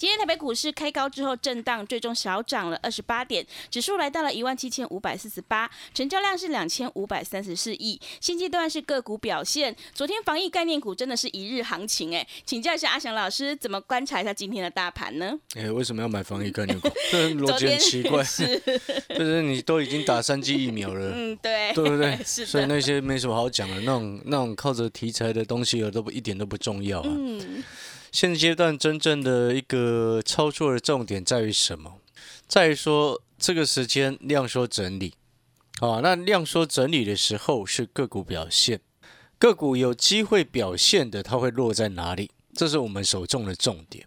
今天台北股市开高之后震荡，最终小涨了二十八点，指数来到了一万七千五百四十八，成交量是两千五百三十四亿。现阶段是个股表现，昨天防疫概念股真的是一日行情哎，请教一下阿翔老师，怎么观察一下今天的大盘呢？哎，为什么要买防疫概念股？这逻辑很奇怪，是，就是你都已经打三剂疫苗了，嗯，对，对不对？是所以那些没什么好讲的，那种那种靠着题材的东西，都不一点都不重要啊。嗯，现阶段真正的一个操作的重点在于什么？在于说这个时间量缩整理，啊，那量缩整理的时候是个股表现，个股有机会表现的，它会落在哪里？这是我们手中的重点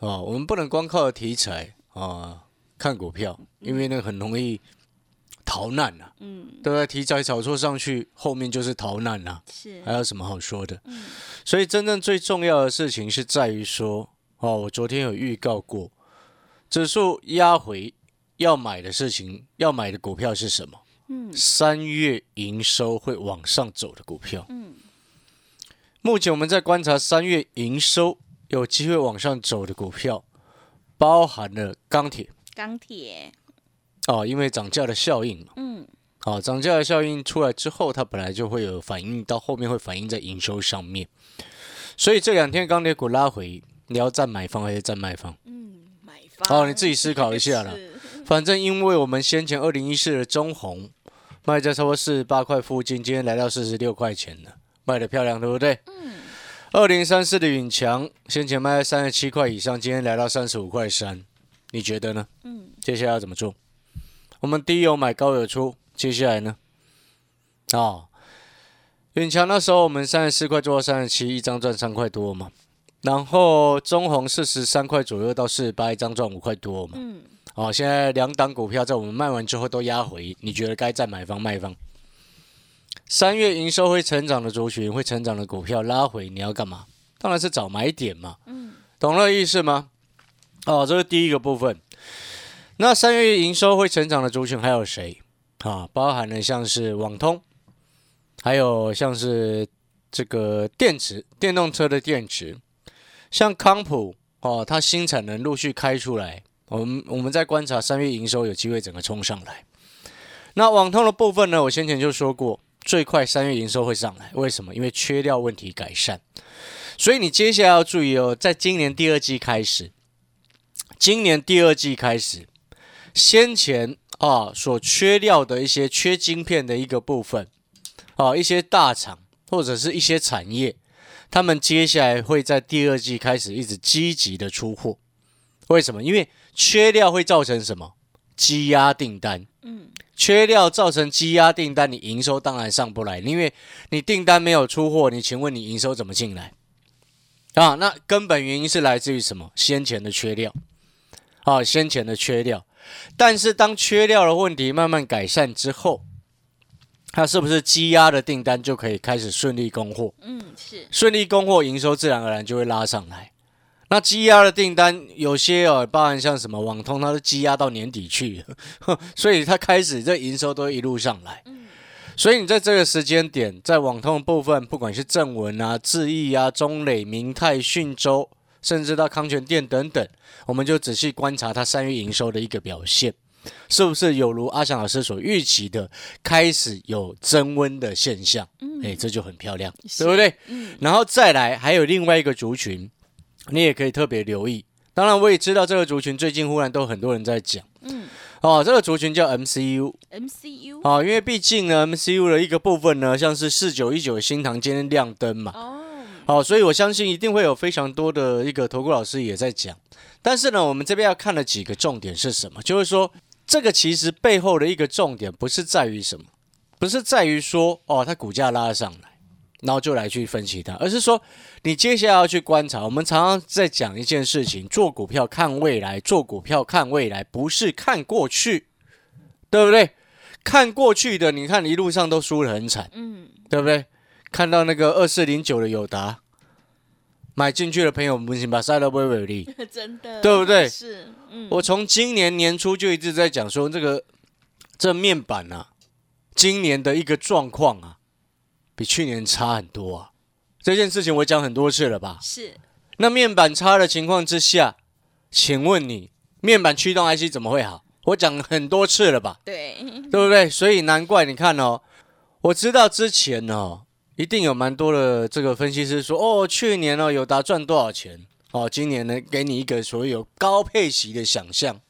啊。我们不能光靠题材啊看股票，因为那很容易逃难啊、嗯，对不对？题材炒作上去，后面就是逃难啊、是，还有什么好说的？嗯所以真正最重要的事情是在于说，哦，我昨天有预告过，指数压回要买的事情，要买的股票是什么？嗯三月营收会往上走的股票。嗯目前我们在观察三月营收有机会往上走的股票，包含了钢铁钢铁，哦，因为涨价的效应嘛。嗯好，涨价的效应出来之后，它本来就会有反应，到后面会反映在营收上面。所以这两天钢铁股拉回，你要站买方还是站卖方？嗯，买方，好，你自己思考一下啦。反正因为我们先前二零一四的中红卖在差不多四十八块附近，今天来到四十六块钱了，卖的漂亮，对不对？嗯二零三四的允强先前卖在三十七块以上，今天来到三十五块三，你觉得呢？嗯接下来要怎么做？我们低有买高有出，接下来呢？哦、远强那时候我们三十四块做到三十七，一张赚三块多嘛。然后中红四十三块左右到四十八，一张赚五块多嘛。嗯哦，现在两档股票在我们卖完之后都压回，你觉得该再买方卖方？三月营收会成长的族群，会成长的股票拉回，你要干嘛？当然是找买点嘛。嗯懂了意思吗？哦，这是第一个部分。那三月营收会成长的族群还有谁？啊，包含了像是网通，还有像是这个电池、电动车的电池，像康普哦，它新产能陆续开出来，我们我们在观察三月营收有机会整个冲上来。那网通的部分呢，我先前就说过，最快三月营收会上来，为什么？因为缺料问题改善。所以你接下来要注意哦，在今年第二季开始，今年第二季开始，先前啊所缺料的一些缺晶片的一个部分，啊一些大厂或者是一些产业，他们接下来会在第二季开始一直积极的出货。为什么？因为缺料会造成什么？积压订单。嗯缺料造成积压订单，你营收当然上不来，因为你订单没有出货，你请问你营收怎么进来？啊，那根本原因是来自于什么？先前的缺料，啊，先前的缺料。但是当缺料的问题慢慢改善之后，它是不是积压的订单就可以开始顺利供货？嗯是，顺利供货，营收自然而然就会拉上来。那积压的订单有些哦，包含像什么网通，它都积压到年底去了，所以它开始这营收都一路上来。所以你在这个时间点，在网通的部分，不管是正文啊、智毅啊、中磊、明泰、讯州，甚至到康泉店等等，我们就仔细观察它三月营收的一个表现，是不是有如阿翔老师所预期的，开始有增温的现象？嗯。哎、这就很漂亮，是。对不对？嗯。然后再来，还有另外一个族群，你也可以特别留意。当然，我也知道这个族群最近忽然都很多人在讲。嗯。哦，这个族群叫 MCU，MCU 哦，因为毕竟呢，MCU 的一个部分呢，像是四九一九新塘今天亮灯嘛，哦，好、所以我相信一定会有非常多的一个投顾老师也在讲。但是呢，我们这边要看的几个重点是什么？就是说，这个其实背后的一个重点不是在于什么，不是在于说哦，它股价拉上来，然后就来去分析它，而是说你接下来要去观察。我们常常在讲一件事情：做股票看未来，做股票看未来，不是看过去，对不对？看过去的，你看一路上都输得很惨，嗯，对不对？看到那个二四零九的友达买进去的朋友，们请把塞勒威为例。真的，对不对是，嗯，我从今年年初就一直在讲说，这个这面板啊，今年的一个状况啊，比去年差很多啊。这件事情我讲很多次了吧？是那面板差的情况之下，请问你面板驱动 IC 怎么会好？我讲很多次了吧？对，对不对？所以难怪你看哦，我知道之前哦，一定有蛮多的这个分析师说，哦，去年哦友达赚多少钱哦，今年呢给你一个所谓有高配息的想象。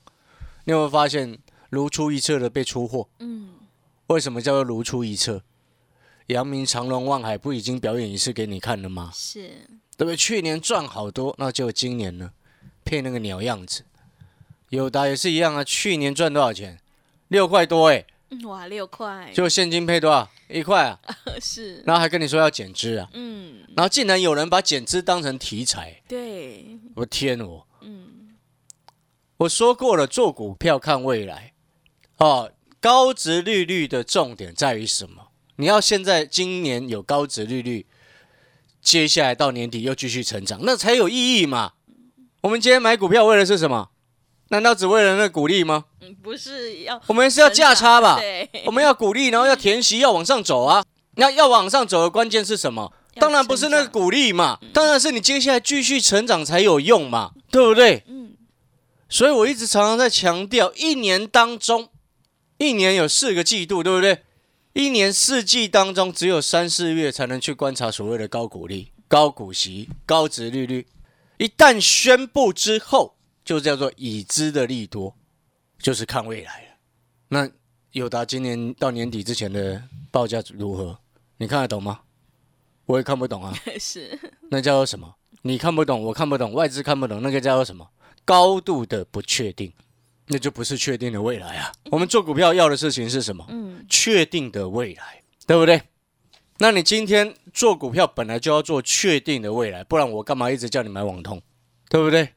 你有没有发现如出一辙的被出货？嗯，为什么叫做如出一辙？阳明长隆望海不已经表演一次给你看了吗？是，对不对？去年赚好多，那就今年呢，配那个鸟样子。友达也是一样啊，去年赚多少钱？六块多哎、嗯哇，六块，就现金配多少？一块啊，是，然后还跟你说要减资啊，嗯，然后竟然有人把减资当成题材，对，我天我！嗯，我说过了，做股票看未来，哦，高值利率的重点在于什么？你要现在今年有高值利率，接下来到年底又继续成长，那才有意义嘛。我们今天买股票为的是什么？难道只为了那股利吗？嗯不是要我们是要价差吧？对，我们要鼓励，然后要填息，要往上走啊。那要往上走的关键是什么？当然不是那个鼓励嘛，当然是你接下来继续成长才有用嘛，对不对？嗯，所以我一直常常在强调，一年当中，一年有四个季度，对不对？一年四季当中，只有三四月才能去观察所谓的高股利、高股息、高值利率。一旦宣布之后，就叫做已知的利多，就是看未来了。那友达今年到年底之前的报价如何？你看得懂吗？我也看不懂啊。是，那叫做什么？你看不懂，我看不懂，外资看不懂，那个叫做什么？高度的不确定，那就不是确定的未来啊。我们做股票要的事情是什么？嗯，确定的未来，对不对？那你今天做股票本来就要做确定的未来，不然我干嘛一直叫你买网通，对不对？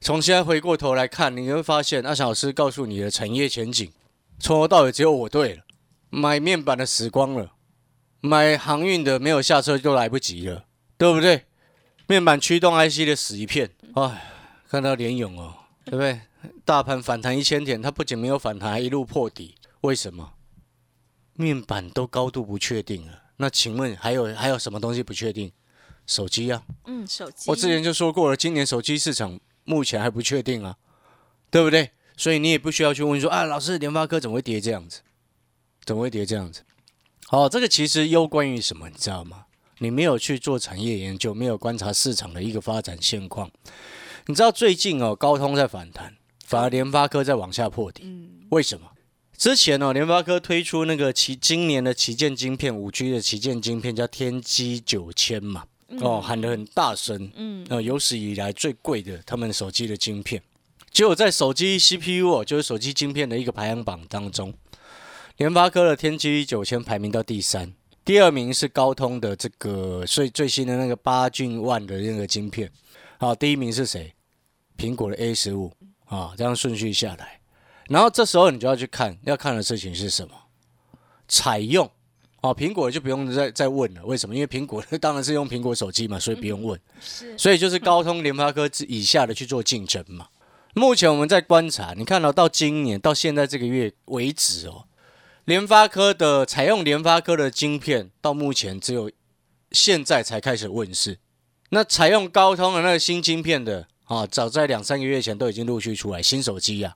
嗯，从现在回过头来看，你会发现阿翔老师告诉你的产业前景，从头到尾只有我对了。买面板的死光了，买航运的没有下车就来不及了，对不对？面板驱动 IC 的死一片，哎，看到联勇哦，对不对？大盘反弹一千点，它不仅没有反弹，还一路破底，为什么？面板都高度不确定了，那请问还有还有什么东西不确定？手机啊，嗯，手机，我之前就说过了，今年手机市场目前还不确定啊，对不对？所以你也不需要去问说啊，老师，联发科怎么会跌这样子？怎么会跌这样子？好，这个其实攸关于什么，你知道吗？你没有去做产业研究，没有观察市场的一个发展现况。你知道最近哦，高通在反弹，反而联发科在往下破底，嗯，为什么？之前哦，联发科推出那个旗今年的旗舰晶片，五 G 的旗舰晶片叫天玑九千嘛，哦，喊得很大声，嗯，呃，有史以来最贵的他们手机的晶片，结果在手机 CPU 哦，就是手机晶片的一个排行榜当中，联发科的天玑九千排名到第三，第二名是高通的这个最最新的那个八骏万的那个晶片，好，第一名是谁？苹果的 A 十五。啊，这样顺序下来，然后这时候你就要去看，要看的事情是什么？采用哦，苹果就不用再再问了，为什么？因为苹果 当然是用苹果手机嘛，所以不用问。是，所以就是高通、联发科之以下的去做竞争嘛。目前我们在观察，你看到到今年到现在这个月为止哦，联发科的采用联发科的晶片，到目前只有现在才开始问世。那采用高通的那个新晶片的啊，早在两三个月前都已经陆续出来新手机啊。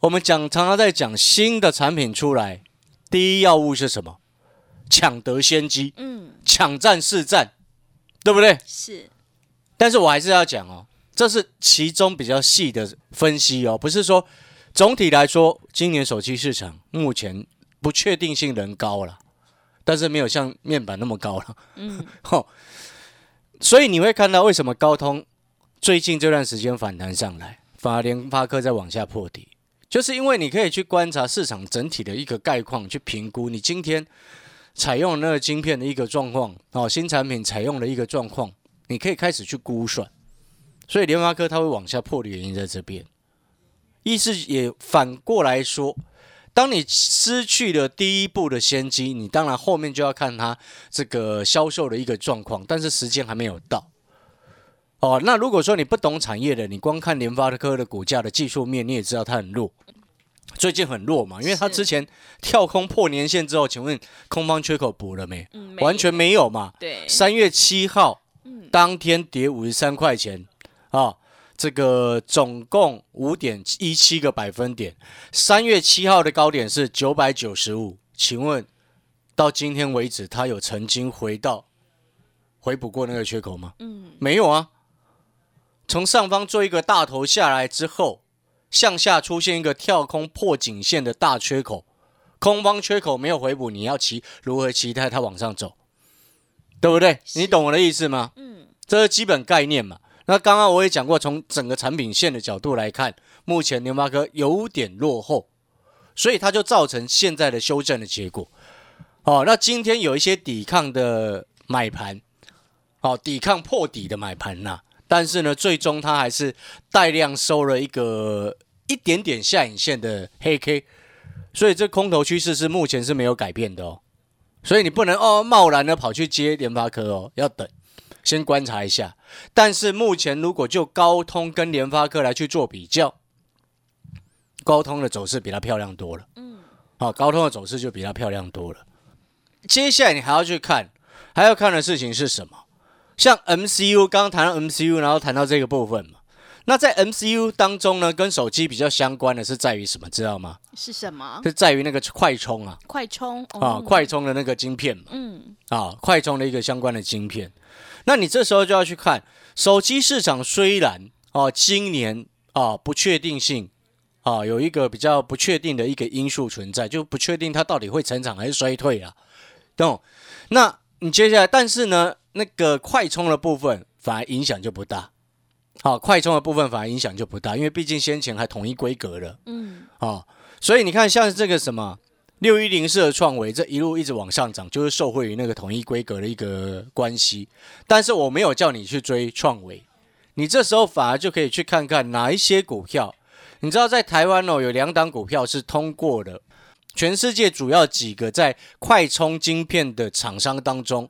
我们讲常常在讲新的产品出来，第一要务是什么？抢得先机，嗯，抢占市占，对不对？是，但是我还是要讲哦，这是其中比较细的分析哦，不是说总体来说，今年手机市场目前不确定性仍高了，但是没有像面板那么高了。嗯，吼，所以你会看到为什么高通最近这段时间反弹上来，反而联发科在往下破底，就是因为你可以去观察市场整体的一个概况，去评估你今天采用那个晶片的一个状况哦，新产品采用的一个状况，你可以开始去估算。所以联发科它会往下破的原因在这边，意思也反过来说，当你失去了第一步的先机，你当然后面就要看它这个销售的一个状况，但是时间还没有到。哦，那如果说你不懂产业的，你光看联发科的股价的技术面，你也知道它很弱，最近很弱嘛，因为他之前跳空破年线之后，请问空方缺口补了没？嗯，完全没有嘛。对，三月七号嗯当天跌五十三块钱啊，这个总共五点一七个百分点。三月七号的高点是九百九十五，请问到今天为止，它有曾经回到回补过那个缺口吗？嗯，没有啊。从上方做一个大头下来之后，向下出现一个跳空破颈线的大缺口，空方缺口没有回补，你要期如何期待它往上走？对不对？你懂我的意思吗？嗯，这是基本概念嘛。那刚刚我也讲过，从整个产品线的角度来看，目前联发科有点落后，所以它就造成现在的修正的结果。哦，那今天有一些抵抗的买盘，哦，抵抗破底的买盘呐、但是呢，最终它还是带量收了一个一点点下影线的黑 K，所以这空头趋势是目前是没有改变的哦。所以你不能哦贸然的跑去接联发科哦，要等，先观察一下。但是目前如果就高通跟联发科来去做比较，高通的走势比它漂亮多了。嗯，好，高通的走势就比它漂亮多了。接下来你还要去看，还要看的事情是什么？像 MCU，刚刚谈到 MCU，然后谈到这个部分嘛。那在 MCU 当中呢，跟手机比较相关的是在于什么？知道吗？是什么？是在于那个快充啊，快充啊，哦快充的那个晶片嘛。嗯，啊，快充的一个相关的晶片。那你这时候就要去看手机市场，虽然啊今年啊不确定性啊有一个比较不确定的一个因素存在，就不确定它到底会成长还是衰退啊，懂？那你接下来，但是呢，那个快充的部分反而影响就不大。好、快充的部分反而影响就不大，因为毕竟先前还统一规格了。嗯，哦、所以你看，像这个什么六一零四的创维，这一路一直往上涨，就是受惠于那个统一规格的一个关系。但是我没有叫你去追创维，你这时候反而就可以去看看哪一些股票。你知道在台湾哦，有两档股票是通过的，全世界主要几个在快充晶片的厂商当中，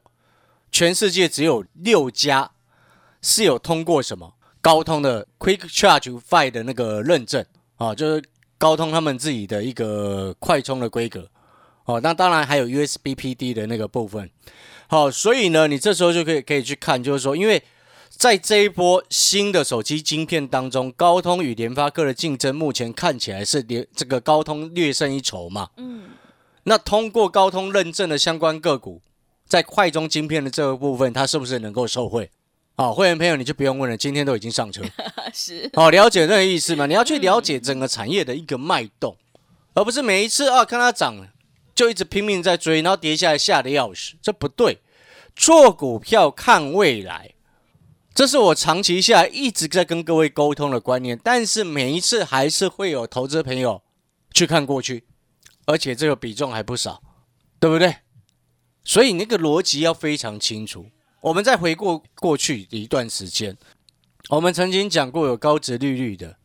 全世界只有六家是有通过什么高通的 Quick Charge Five 的那个认证啊，就是高通他们自己的一个快充的规格哦。那当然还有 USB PD 的那个部分。好，所以呢，你这时候就可以可以去看，就是说，因为在这一波新的手机晶片当中，高通与联发科的竞争目前看起来是联这个高通略胜一筹嘛。嗯，那通过高通认证的相关个股，在快中晶片的这个部分，它是不是能够受惠？好，会员朋友你就不用问了，今天都已经上车。是，好，了解这个意思吗？你要去了解整个产业的一个脉动，而不是每一次啊看它涨了就一直拼命在追，然后跌下来吓得要死，这不对。做股票看未来，这是我长期下来一直在跟各位沟通的观念，但是每一次还是会有投资朋友去看过去，而且这个比重还不少，对不对？所以那个逻辑要非常清楚。我们再回过过去一段时间，我们曾经讲过有高值利率的，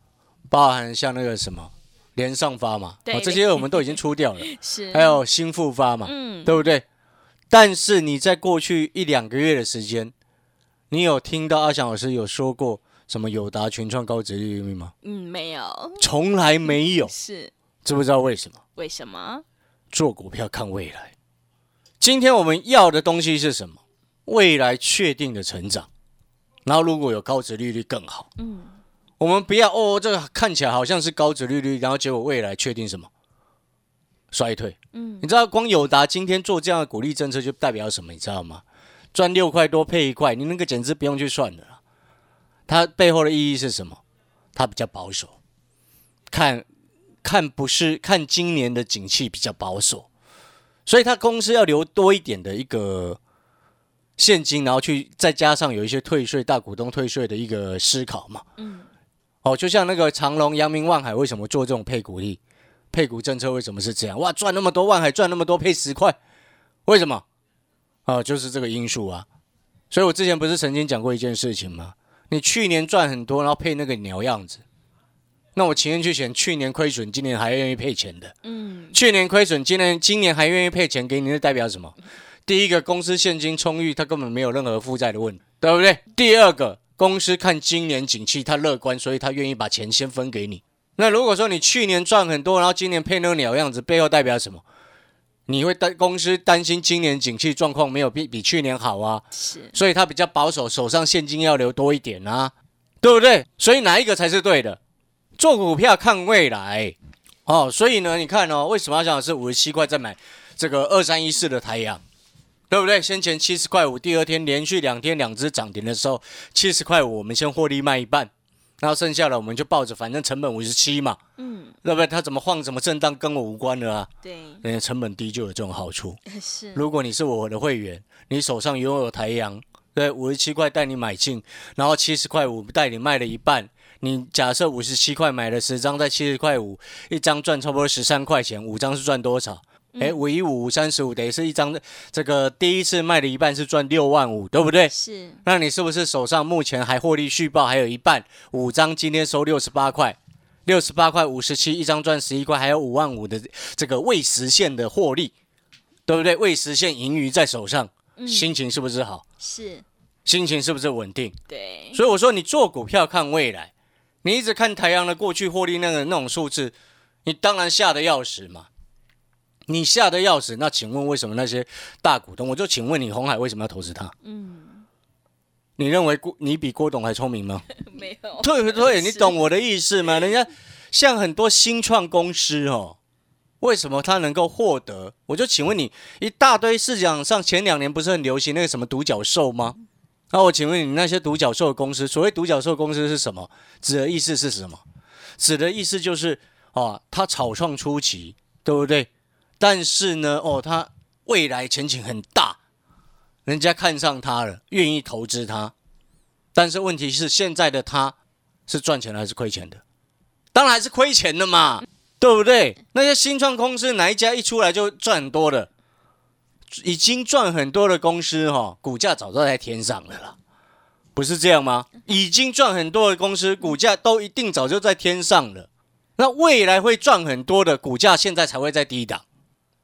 包含像那个什么连上发嘛，对哦、这些我们都已经出掉了，是，还有新复发嘛，嗯，对不对？但是你在过去一两个月的时间，你有听到阿翔老师有说过什么友达群创高值利率吗？嗯，没有，从来没有，是知不知道为什么？为什么？做股票看未来。今天我们要的东西是什么？未来确定的成长，然后如果有高值利率更好。嗯，我们不要哦，这个看起来好像是高值利率，然后结果未来确定什么衰退。嗯，你知道光友达今天做这样的鼓励政策就代表什么？你知道吗？赚六块多配一块，你那个简直不用去算的啦。它背后的意义是什么？它比较保守，看看不是看今年的景气比较保守，所以他公司要留多一点的一个现金，然后去再加上有一些退税大股东退税的一个思考嘛。嗯，哦，就像那个长隆、阳明、万海，为什么做这种配股利？配股政策为什么是这样？哇，赚那么多，万海赚那么多，配十块，为什么？哦，就是这个因素啊。所以我之前不是曾经讲过一件事情吗？你去年赚很多，然后配那个鸟样子，那我情愿去选去年亏损，今年还愿意配钱的。嗯，去年亏损，今年今年还愿意配钱给你，那代表什么？第一个，公司现金充裕，它根本没有任何负债的问题，对不对？第二个，公司看今年景气，它乐观，所以它愿意把钱先分给你。那如果说你去年赚很多，然后今年配那个鸟样子，背后代表什么？你会担公司担心今年景气状况没有比比去年好啊，是所以他比较保守，手上现金要留多一点啊，对不对？所以哪一个才是对的？做股票看未来。哦，所以呢，你看哦，为什么要讲是五十七块再买这个二三一四的太阳，对不对？先前七十块五，第二天连续两天两只涨停的时候，七十块五我们先获利卖一半，然后剩下的我们就抱着，反正成本五十七嘛，嗯，对不对？它怎么晃怎么震荡跟我无关的啊，对，人家成本低就有这种好处。是。如果你是我的会员，你手上拥有台阳，对，五十七块带你买进，然后七十块五带你卖了一半，你假设五十七块买了十张，在七十块五，一张赚差不多十三块钱，五张是赚多少？哎，五一五五三十五，等于是一张这个第一次卖了一半是赚六万五，对不对？是，那你是不是手上目前还获利续报还有一半？五张今天收六十八块，六十八块五十七，一张赚十一块，还有五万五的这个未实现的获利，对不对？未实现盈余在手上，嗯，心情是不是好？是，心情是不是稳定？对，所以我说你做股票看未来，你一直看台阳的过去获利那个那种数字，你当然吓得要死嘛。你吓得要死，那请问为什么那些大股东？我就请问你，红海为什么要投资他？嗯，你认为郭你比郭董还聪明吗？没有，对不对？你懂我的意思吗？人家像很多新创公司哦，为什么他能够获得？我就请问你，一大堆市场上前两年不是很流行那个什么独角兽吗？那我请问你，那些独角兽公司，所谓独角兽公司是什么？指的意思是什么？指的意思就是哦，它草创初期，对不对？但是呢，哦，它未来前景很大，人家看上它了，愿意投资它。但是问题是，现在的它是赚钱还是亏钱的？当然还是亏钱的嘛，对不对？那些新创公司哪一家一出来就赚很多的？已经赚很多的公司哈、哦，股价早就在天上了啦，不是这样吗？已经赚很多的公司，股价都一定早就在天上了。那未来会赚很多的股价，现在才会在低档，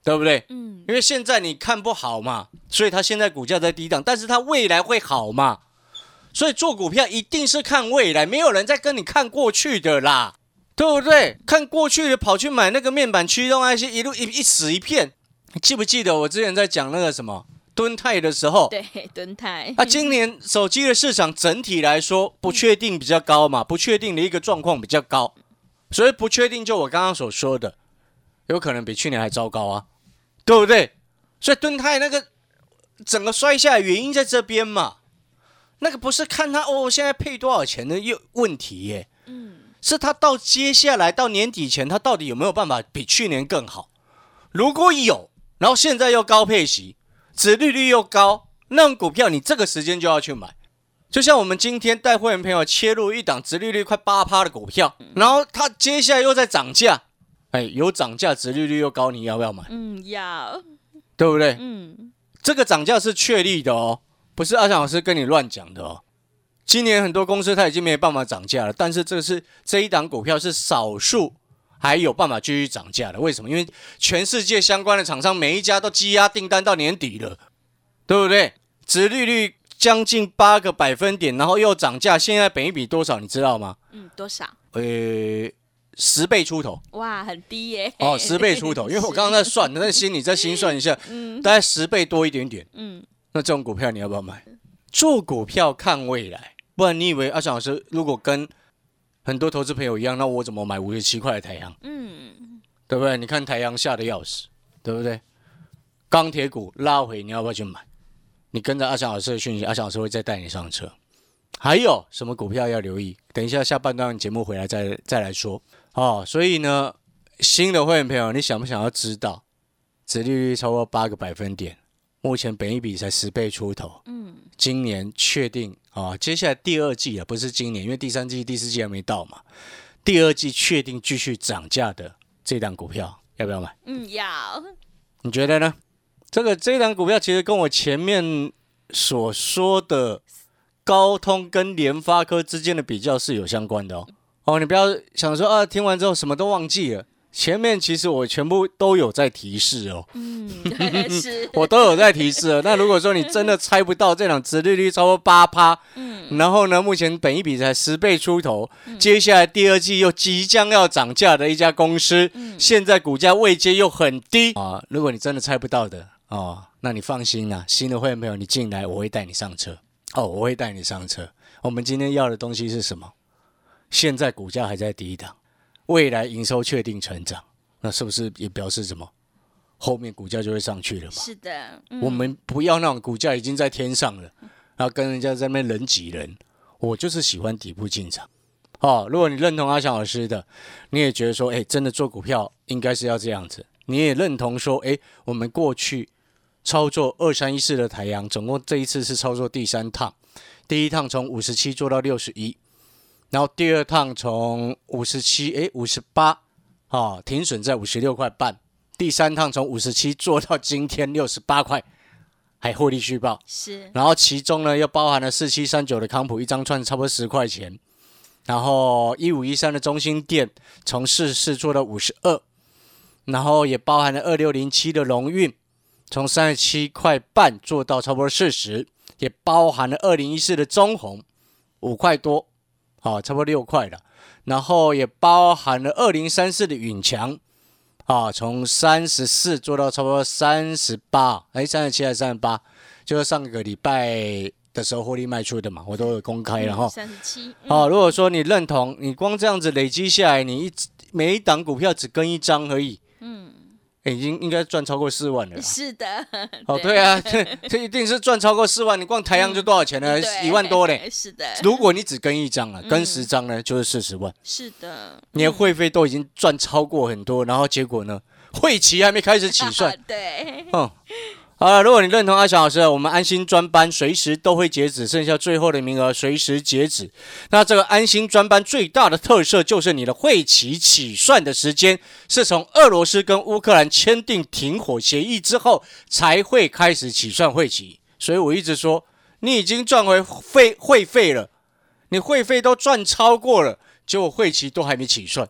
对不对？嗯，因为现在你看不好嘛，所以它现在股价在低档，但是它未来会好嘛？所以做股票一定是看未来，没有人在跟你看过去的啦，对不对？看过去的跑去买那个面板驱动 IC，一路一一死一片。你记不记得我之前在讲那个什么蹲泰的时候？对，蹲泰，啊，今年手机的市场整体来说不确定比较高嘛，不确定的一个状况比较高，所以不确定就我刚刚所说的，有可能比去年还糟糕啊，对不对？所以蹲泰那个整个摔下来原因在这边嘛，那个不是看他哦现在配多少钱的又问题耶，嗯，是他到接下来到年底前，他到底有没有办法比去年更好？如果有，然后现在又高配息，殖利率又高，那种股票你这个时间就要去买。就像我们今天带会员朋友切入一档殖利率快八趴的股票，然后它接下来又在涨价，哎，有涨价，殖利率又高，你要不要买？嗯，要，对不对？嗯，这个涨价是确立的哦，不是阿强老师跟你乱讲的哦。今年很多公司它已经没有办法涨价了，但是这是这一档股票是少数还有办法继续涨价的。为什么？因为全世界相关的厂商每一家都积压订单到年底了，对不对？殖利率将近八个百分点，然后又涨价，现在本一比多少？你知道吗？嗯，多少？呃，十倍出头哇，很低耶，哦，十倍出头。因为我刚刚在算，在心里再心算一下，嗯大概十倍多一点点。嗯，那这种股票你要不要买？做股票看未来，不然你以为阿翔老师如果跟很多投资朋友一样，那我怎么买五十七块的太阳？嗯，对不对？你看太阳吓得要死，对不对？钢铁股拉回，你要不要去买？你跟着阿翔老师的讯息，阿翔老师会再带你上车。还有什么股票要留意？等一下下半段节目回来再再来说哦。所以呢，新的会员朋友，你想不想要知道，殖利率超过八个百分点，目前本一比才十倍出头，嗯，今年确定啊，接下来第二季啊，不是今年，因为第三季、第四季还没到嘛，第二季确定继续涨价的这档股票，要不要买？嗯，要，你觉得呢？这个这档股票其实跟我前面所说的高通跟联发科之间的比较是有相关的哦。哦，你不要想说啊，听完之后什么都忘记了。前面其实我全部都有在提示哦，嗯，是，我都有在提示了。那如果说你真的猜不到这两殖利率超过八趴，嗯，然后呢，目前本一比才十倍出头，接下来第二季又即将要涨价的一家公司，嗯现在股价位阶又很低啊。如果你真的猜不到的哦，那你放心啦、新的会员朋友，你进来我会带你上车哦，我会带你上车。我们今天要的东西是什么？现在股价还在低档，未来营收确定成长，那是不是也表示什么？后面股价就会上去了嘛？是的，嗯我们不要那种股价已经在天上了，然后跟人家在那边人挤人。我就是喜欢底部进场。哦，如果你认同阿翔老师的，你也觉得说，哎，真的做股票应该是要这样子。你也认同说，哎，我们过去操作二三一四的台阳，总共这一次是操作第三趟，第一趟从五十七做到六十一，然后第二趟从五十七，哎，五十八，啊，停损在五十六块半。第三趟从五十七做到今天六十八块，还获利续报。是，然后其中呢又包含了四七三九的康普一张串差不多十块钱，然后一五一三的中心店从四四做到五十二，然后也包含了二六零七的龙运从三十七块半做到差不多四十，也包含了二零一四的中红五块多，好、差不多六块了，然后也包含了二零三四的允强。啊，从三十四做到差不多三十八，哎，三十七还是三十八？就是上个礼拜的时候获利卖出的嘛，我都有公开了哈。三十七，好、如果说你认同，你光这样子累积下来，你一每一档股票只跟一张而已，嗯，已经应该赚超过四万了。是的，哦，对啊，这 这一定是赚超过四万。你光台阳就多少钱呢？对一万多嘞。是的，如果你只跟一张啊，嗯跟十张呢，就是四十万。是的，你的会费都已经赚超过很多，然后结果呢，会期还没开始起算，对，嗯，好了，如果你认同阿翔老师，我们安心专班随时都会截止，剩下最后的名额随时截止。那这个安心专班最大的特色就是你的会期起算的时间是从俄罗斯跟乌克兰签订停火协议之后才会开始起算会期。所以我一直说，你已经赚回费会费了，你会费都赚超过了，结果会期都还没起算。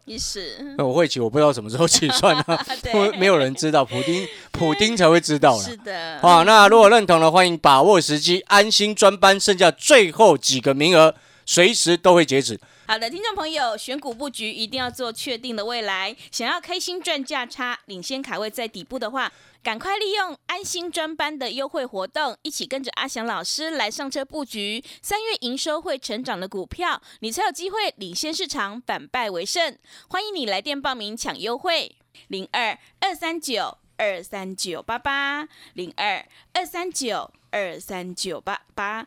那我会期我不知道什么时候起算啊，对，没有人知道，普丁普丁才会知道了。是的，好，那如果认同的，欢迎把握时机，安心专班剩下最后几个名额，随时都会截止。好的，听众朋友，选股布局一定要做确定的未来。想要开心赚价差，领先卡位在底部的话，赶快利用安心专班的优惠活动，一起跟着阿翔老师来上车布局三月营收会成长的股票，你才有机会领先市场，反败为胜。欢迎你来电报名抢优惠，零二二三九二三九八八零二二三九二三九八八。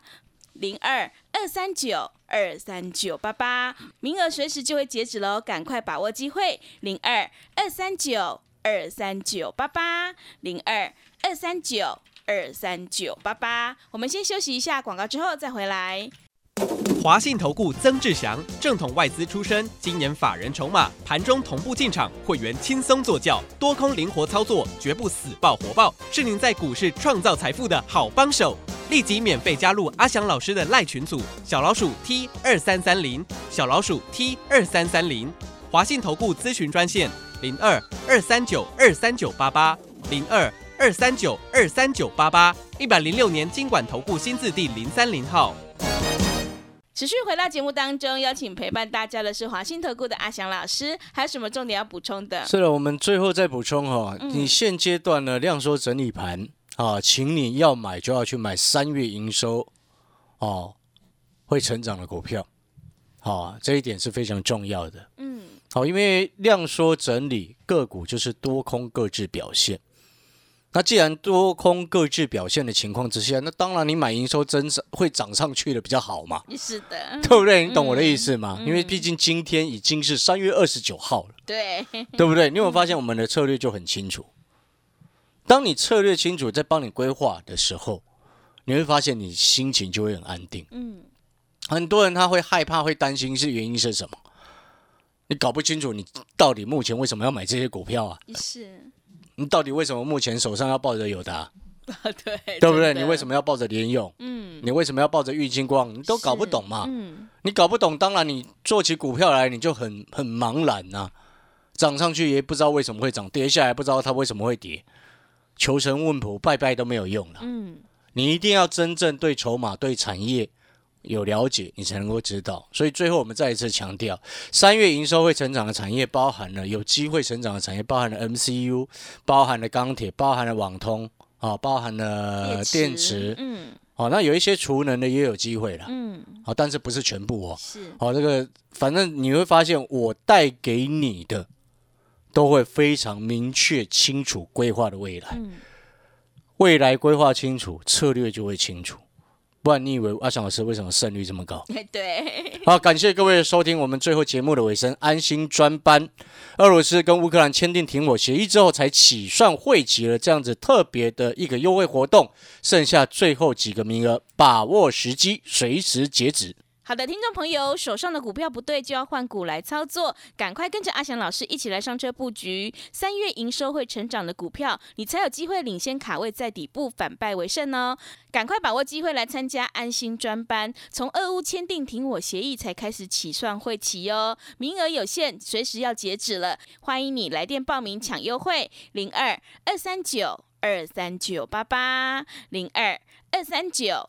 零二二三九二三九八八，名额随时就会截止喽，赶快把握机会。零二二三九二三九八八，零二二三九二三九八八。我们先休息一下广告，之后再回来。华信投顾曾志祥，正统外资出身，今年法人筹码，盘中同步进场，会员轻松做教，多空灵活操作，绝不死爆活爆，是您在股市创造财富的好帮手。立即免费加入阿翔老师的赖群组，小老鼠 T 二三三零，小老鼠 T 二三三零，华信投顾咨询专线零二二三九二三九八八零二二三九二三九八八，一百零六年经管投顾新字第零三零号。持续回到节目当中，邀请陪伴大家的是华信投顾的阿翔老师，还有什么重点要补充的？是的，我们最后再补充哈、你现阶段呢量缩整理盘啊，请你要买就要去买三月营收哦会成长的股票，好、这一点是非常重要的。嗯，好，因为量缩整理个股就是多空各自表现。那既然多空各自表现的情况之下，那当然你买营收增长会涨上去的比较好嘛，是的，对不对？你懂我的意思吗？嗯因为毕竟今天已经是三月二十九号了，对，对不对？你有没有发现 我们的策略就很清楚？当你策略清楚，在帮你规划的时候，你会发现你心情就会很安定。嗯，很多人他会害怕、会担心，是原因是什么？你搞不清楚你到底目前为什么要买这些股票啊？是，你到底为什么目前手上要抱着友达，对，对不对？你为什么要抱着联用？嗯，你为什么要抱着玉金光？你都搞不懂嘛？嗯，你搞不懂，当然你做起股票来你就很很茫然呐、涨上去也不知道为什么会涨，跌下来不知道它为什么会跌，求神问卜拜拜都没有用了。嗯，你一定要真正对筹码、对产业有了解，你才能够知道。所以最后我们再一次强调，三月营收会成长的产业包含了有机会成长的产业，包含了 MCU，包含了钢铁，包含了网通，啊，包含了电池，嗯哦，那有一些储能的也有机会了，嗯，哦，但是不是全部哦。是，好、这个反正你会发现，我带给你的都会非常明确、清楚规划的未来。嗯，未来规划清楚，策略就会清楚。不然你以为阿翔老师为什么胜率这么高？对，好，感谢各位收听。我们最后节目的尾声，安心专班，俄罗斯跟乌克兰签订停火协议之后，才起算汇集了这样子特别的一个优惠活动，剩下最后几个名额，把握时机，随时截止。好的，听众朋友，手上的股票不对，就要换股来操作，赶快跟着阿翔老师一起来上车布局。三月营收会成长的股票，你才有机会领先卡位在底部，反败为胜哦！赶快把握机会来参加安心专班，从俄乌签订停火协议才开始起算会期哦，名额有限，随时要截止了，欢迎你来电报名抢优惠，零二二三九二三九八八零二二三九。